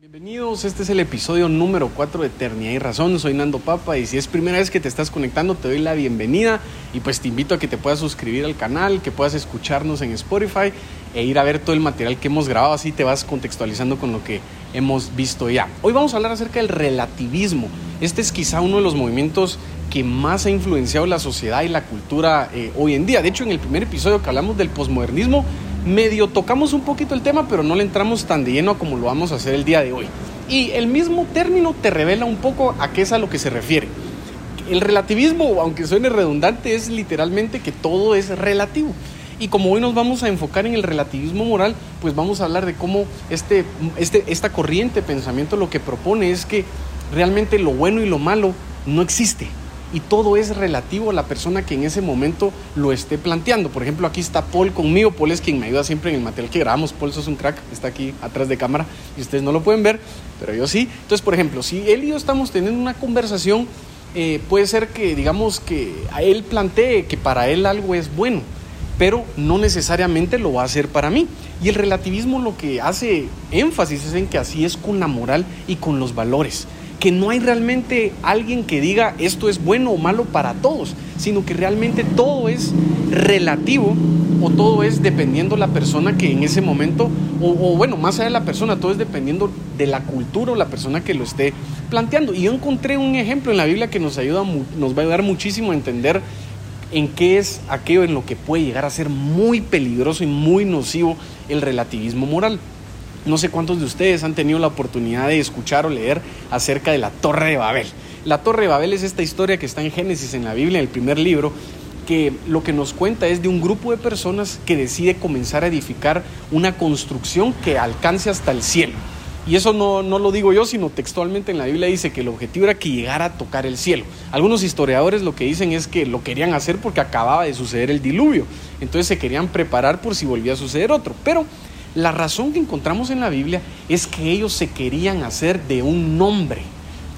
Bienvenidos, este es el episodio número 4 de Eternidad y Razón, soy Nando Papa y si es primera vez que te estás conectando te doy la bienvenida y pues te invito a que te puedas suscribir al canal, que puedas escucharnos en Spotify e ir a ver todo el material que hemos grabado, así te vas contextualizando con lo que hemos visto ya. Hoy vamos a hablar acerca del relativismo, este es quizá uno de los movimientos que más ha influenciado la sociedad y la cultura eh, hoy en día, de hecho en el primer episodio que hablamos del posmodernismo, medio tocamos un poquito el tema, pero no le entramos tan de lleno como lo vamos a hacer el día de hoy. Y el mismo término te revela un poco a qué es a lo que se refiere. El relativismo, aunque suene redundante, es literalmente que todo es relativo. Y como hoy nos vamos a enfocar en el relativismo moral, pues vamos a hablar de cómo este, este, esta corriente de pensamiento lo que propone es que realmente lo bueno y lo malo no existe y todo es relativo a la persona que en ese momento lo esté planteando. Por ejemplo, aquí está Paul conmigo. Paul es quien me ayuda siempre en el material que grabamos. Paul es un crack, está aquí atrás de cámara y ustedes no lo pueden ver, pero yo sí. Entonces, por ejemplo, si él y yo estamos teniendo una conversación, eh, puede ser que, digamos, que a él plantee que para él algo es bueno, pero no necesariamente lo va a hacer para mí. Y el relativismo lo que hace énfasis es en que así es con la moral y con los valores que no hay realmente alguien que diga esto es bueno o malo para todos, sino que realmente todo es relativo o todo es dependiendo la persona que en ese momento, o, bueno, más allá de la persona, todo es dependiendo de la cultura o la persona que lo esté planteando. Y yo encontré un ejemplo en la Biblia que nos, ayuda, nos va a ayudar muchísimo a entender en qué es aquello en lo que puede llegar a ser muy peligroso y muy nocivo el relativismo moral. No sé cuántos de ustedes han tenido la oportunidad de escuchar o leer acerca de la Torre de Babel. La Torre de Babel es esta historia que está en Génesis, en la Biblia, en el primer libro, que lo que nos cuenta es de un grupo de personas que decide comenzar a edificar una construcción que alcance hasta el cielo. Y eso no, no, lo digo yo, sino textualmente en la Biblia dice que el objetivo era que llegara a tocar el cielo. Algunos historiadores lo que dicen es que lo querían hacer porque acababa de suceder el diluvio. Entonces se querían preparar por si volvía a suceder otro. Pero la razón que encontramos en la Biblia es que ellos se querían hacer de un nombre.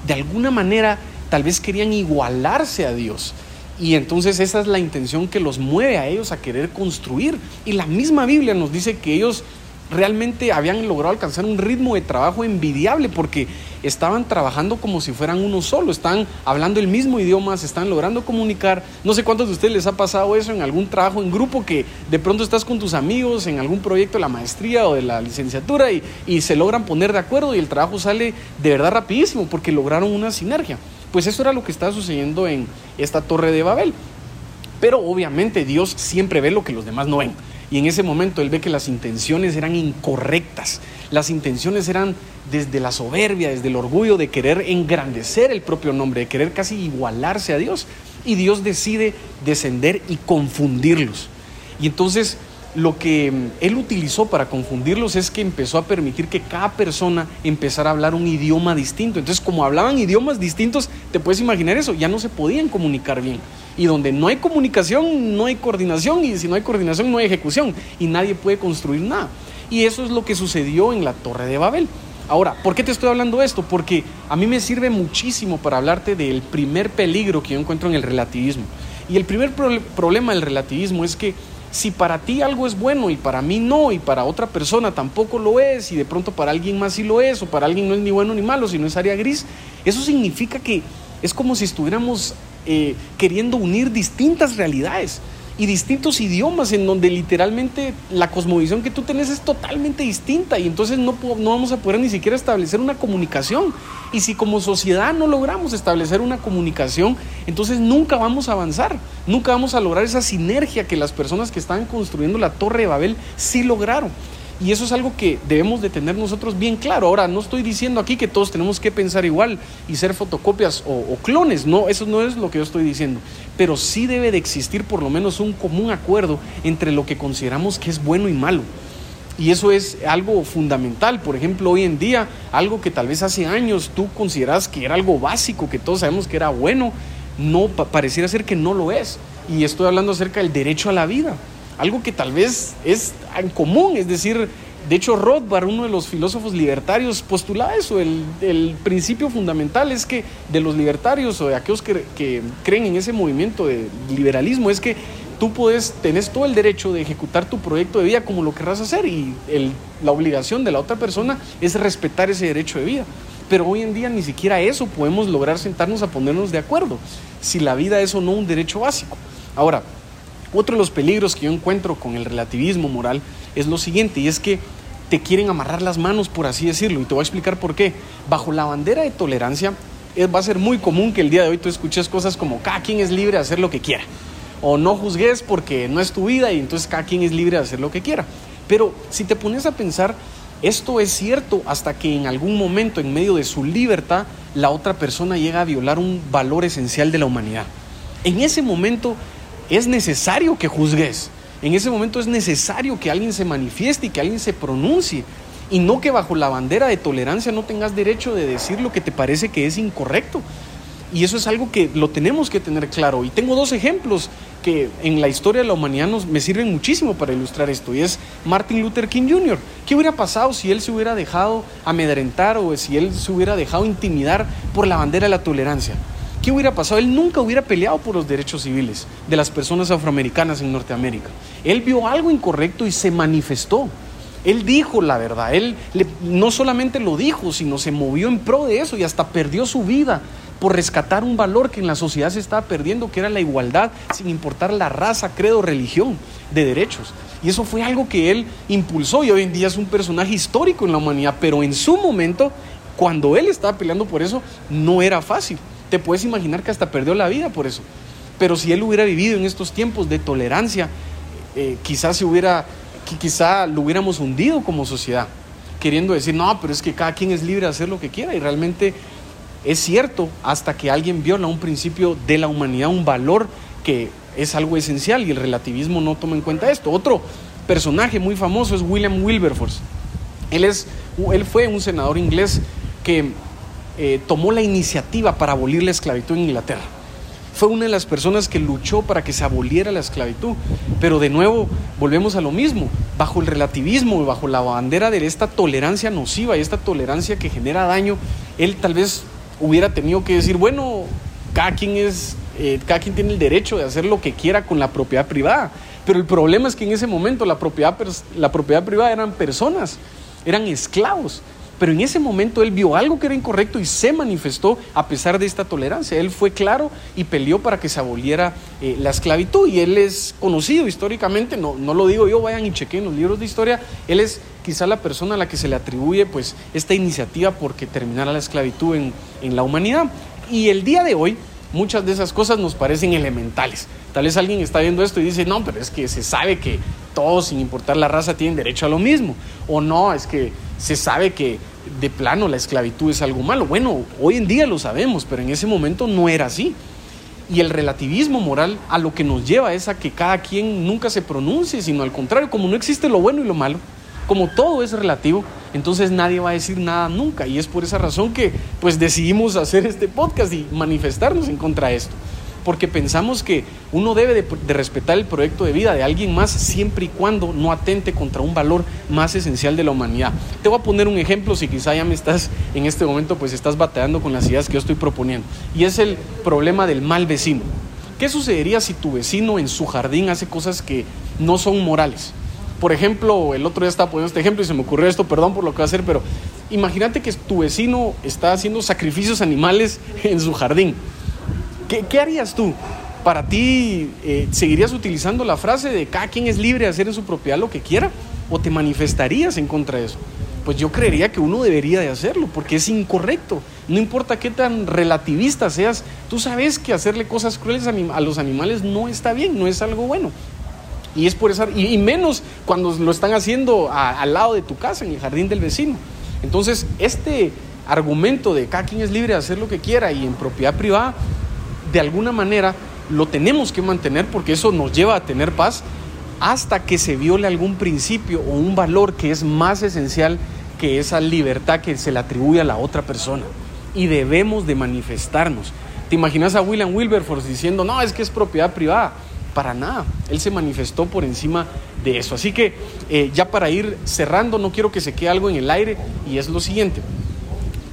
De alguna manera, tal vez querían igualarse a Dios. Y entonces esa es la intención que los mueve a ellos a querer construir. Y la misma Biblia nos dice que ellos realmente habían logrado alcanzar un ritmo de trabajo envidiable porque estaban trabajando como si fueran uno solo, están hablando el mismo idioma, están logrando comunicar. No sé cuántos de ustedes les ha pasado eso en algún trabajo en grupo que de pronto estás con tus amigos en algún proyecto de la maestría o de la licenciatura y, y se logran poner de acuerdo y el trabajo sale de verdad rapidísimo porque lograron una sinergia. Pues eso era lo que estaba sucediendo en esta torre de Babel. Pero obviamente Dios siempre ve lo que los demás no ven. Y en ese momento él ve que las intenciones eran incorrectas. Las intenciones eran desde la soberbia, desde el orgullo de querer engrandecer el propio nombre, de querer casi igualarse a Dios. Y Dios decide descender y confundirlos. Y entonces lo que mm, él utilizó para confundirlos es que empezó a permitir que cada persona empezara a hablar un idioma distinto. Entonces, como hablaban idiomas distintos, te puedes imaginar eso, ya no se podían comunicar bien. Y donde no hay comunicación, no hay coordinación, y si no hay coordinación, no hay ejecución, y nadie puede construir nada. Y eso es lo que sucedió en la Torre de Babel. Ahora, ¿por qué te estoy hablando esto? Porque a mí me sirve muchísimo para hablarte del primer peligro que yo encuentro en el relativismo. Y el primer problema del relativismo es que si para ti algo es bueno y para mí no, y para otra persona tampoco lo es, y de pronto para alguien más sí lo es, o para alguien no es ni bueno ni malo, sino es área gris, eso significa que es como si estuviéramos eh, queriendo unir distintas realidades y distintos idiomas en donde literalmente la cosmovisión que tú tenés es totalmente distinta y entonces no, no vamos a poder ni siquiera establecer una comunicación. Y si como sociedad no logramos establecer una comunicación, entonces nunca vamos a avanzar, nunca vamos a lograr esa sinergia que las personas que estaban construyendo la Torre de Babel sí lograron. Y eso es algo que debemos de tener nosotros bien claro. Ahora, no estoy diciendo aquí que todos tenemos que pensar igual y ser fotocopias o, clones, no, eso no es lo que yo estoy diciendo. Pero sí debe de existir por lo menos un común acuerdo entre lo que consideramos que es bueno y malo. Y eso es algo fundamental. Por ejemplo, hoy en día, algo que tal vez hace años tú consideras que era algo básico, que todos sabemos que era bueno, no pareciera ser que no lo es. Y estoy hablando acerca del derecho a la vida algo que tal vez es en común, es decir, de hecho Rothbard, uno de los filósofos libertarios, postulaba eso, el, principio fundamental es que de los libertarios o de aquellos que, creen en ese movimiento de liberalismo es que tú puedes, tenés todo el derecho de ejecutar tu proyecto de vida como lo querrás hacer y la obligación de la otra persona es respetar ese derecho de vida. Pero hoy en día ni siquiera eso podemos lograr sentarnos a ponernos de acuerdo, si la vida es o no un derecho básico. Ahora, otro de los peligros que yo encuentro con el relativismo moral es lo siguiente, y es que te quieren amarrar las manos, por así decirlo, y te voy a explicar por qué. Bajo la bandera de tolerancia, va a ser muy común que el día de hoy tú escuches cosas como cada quien es libre de hacer lo que quiera o no juzgues porque no es tu vida y entonces cada quien es libre de hacer lo que quiera. Pero si te pones a pensar, esto es cierto hasta que en algún momento en medio de su libertad la otra persona llega a violar un valor esencial de la humanidad. En ese momento es necesario que juzgues. En ese momento es necesario que alguien se manifieste y que alguien se pronuncie. Y no que bajo la bandera de tolerancia no tengas derecho de decir lo que te parece que es incorrecto. Y eso es algo que lo tenemos que tener claro. Y tengo dos ejemplos que en la historia de la humanidad nos, me sirven muchísimo para ilustrar esto. Y es Martin Luther King Jr. ¿Qué hubiera pasado si él se hubiera dejado amedrentar o si él se hubiera dejado intimidar por la bandera de la tolerancia? ¿Qué hubiera pasado? Él nunca hubiera peleado por los derechos civiles de las personas afroamericanas en Norteamérica. Él vio algo incorrecto y se manifestó. Él dijo la verdad, él no solamente lo dijo, sino se movió en pro de eso y hasta perdió su vida por rescatar un valor que en la sociedad se estaba perdiendo, que era la igualdad, sin importar la raza, credo, religión, de derechos. Y eso fue algo que él impulsó y hoy en día es un personaje histórico en la humanidad, pero en su momento, cuando él estaba peleando por eso, no era fácil. Te puedes imaginar que hasta perdió la vida por eso. Pero si él hubiera vivido en estos tiempos de tolerancia, eh, quizás se hubiera, quizá lo hubiéramos hundido como sociedad, queriendo decir, no, pero es que cada quien es libre de hacer lo que quiera y realmente es cierto hasta que alguien viola un principio de la humanidad, un valor que es algo esencial y el relativismo no toma en cuenta esto. Otro personaje muy famoso es William Wilberforce. Él, es, él fue un senador inglés que eh, tomó la iniciativa para abolir la esclavitud en Inglaterra. Fue una de las personas que luchó para que se aboliera la esclavitud. Pero de nuevo, volvemos a lo mismo. Bajo el relativismo y bajo la bandera de esta tolerancia nociva y esta tolerancia que genera daño, él tal vez hubiera tenido que decir, bueno, cada quien es, eh, cada quien tiene el derecho de hacer lo que quiera con la propiedad privada. Pero el problema es que en ese momento la propiedad, la propiedad privada eran personas, eran esclavos. Pero en ese momento él vio algo que era incorrecto y se manifestó a pesar de esta tolerancia. Él fue claro y peleó para que se aboliera eh, la esclavitud. Y él es conocido históricamente, no, no lo digo yo, vayan y chequen los libros de historia. Él es quizá la persona a la que se le atribuye pues esta iniciativa porque terminara la esclavitud en, en la humanidad. Y el día de hoy muchas de esas cosas nos parecen elementales. Tal vez alguien está viendo esto y dice, no, pero es que se sabe que todos, sin importar la raza, tienen derecho a lo mismo. O no, es que se sabe que de plano la esclavitud es algo malo. Bueno, hoy en día lo sabemos, pero en ese momento no era así. Y el relativismo moral a lo que nos lleva es a que cada quien nunca se pronuncie, sino al contrario, como no existe lo bueno y lo malo, como todo es relativo, entonces nadie va a decir nada nunca. Y es por esa razón que pues decidimos hacer este podcast y manifestarnos en contra de esto porque pensamos que uno debe de, respetar el proyecto de vida de alguien más siempre y cuando no atente contra un valor más esencial de la humanidad. Te voy a poner un ejemplo si quizá ya me estás en este momento pues estás bateando con las ideas que yo estoy proponiendo y es el problema del mal vecino. ¿Qué sucedería si tu vecino en su jardín hace cosas que no son morales? Por ejemplo, el otro día estaba poniendo este ejemplo y se me ocurrió esto, perdón por lo que voy a hacer, pero imagínate que tu vecino está haciendo sacrificios animales en su jardín ¿Qué, harías tú? ¿Para ti eh, seguirías utilizando la frase de cada quien es libre de hacer en su propiedad lo que quiera? ¿O te manifestarías en contra de eso? Pues yo creería que uno debería de hacerlo, porque es incorrecto. No importa qué tan relativista seas, tú sabes que hacerle cosas crueles a, los animales no está bien, no es algo bueno. Y es por eso, y, menos cuando lo están haciendo al lado de tu casa, en el jardín del vecino. Entonces, este argumento de cada quien es libre de hacer lo que quiera y en propiedad privada de alguna manera lo tenemos que mantener porque eso nos lleva a tener paz hasta que se viole algún principio o un valor que es más esencial que esa libertad que se le atribuye a la otra persona. Y debemos de manifestarnos. ¿Te imaginas a William Wilberforce diciendo, no, es que es propiedad privada? Para nada. Él se manifestó por encima de eso. Así que eh, ya para ir cerrando, no quiero que se quede algo en el aire y es lo siguiente.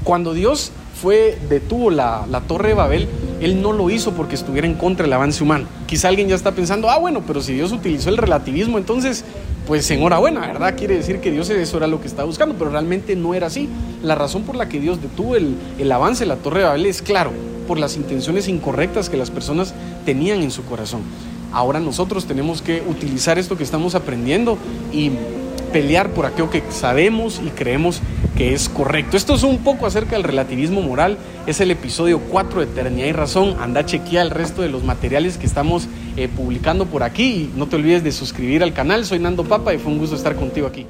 Cuando Dios fue, detuvo la, la torre de Babel, Él no lo hizo porque estuviera en contra del avance humano. Quizá alguien ya está pensando, ah, bueno, pero si Dios utilizó el relativismo, entonces, pues enhorabuena, ¿verdad? Quiere decir que Dios eso era lo que estaba buscando, pero realmente no era así. La razón por la que Dios detuvo el, el avance de la Torre de Babel es claro, por las intenciones incorrectas que las personas tenían en su corazón. Ahora nosotros tenemos que utilizar esto que estamos aprendiendo y pelear por aquello que sabemos y creemos que es correcto. Esto es un poco acerca del relativismo moral. Es el episodio 4 de Eternidad y Razón. Anda, chequea el resto de los materiales que estamos eh, publicando por aquí. Y no te olvides de suscribir al canal. Soy Nando Papa y fue un gusto estar contigo aquí.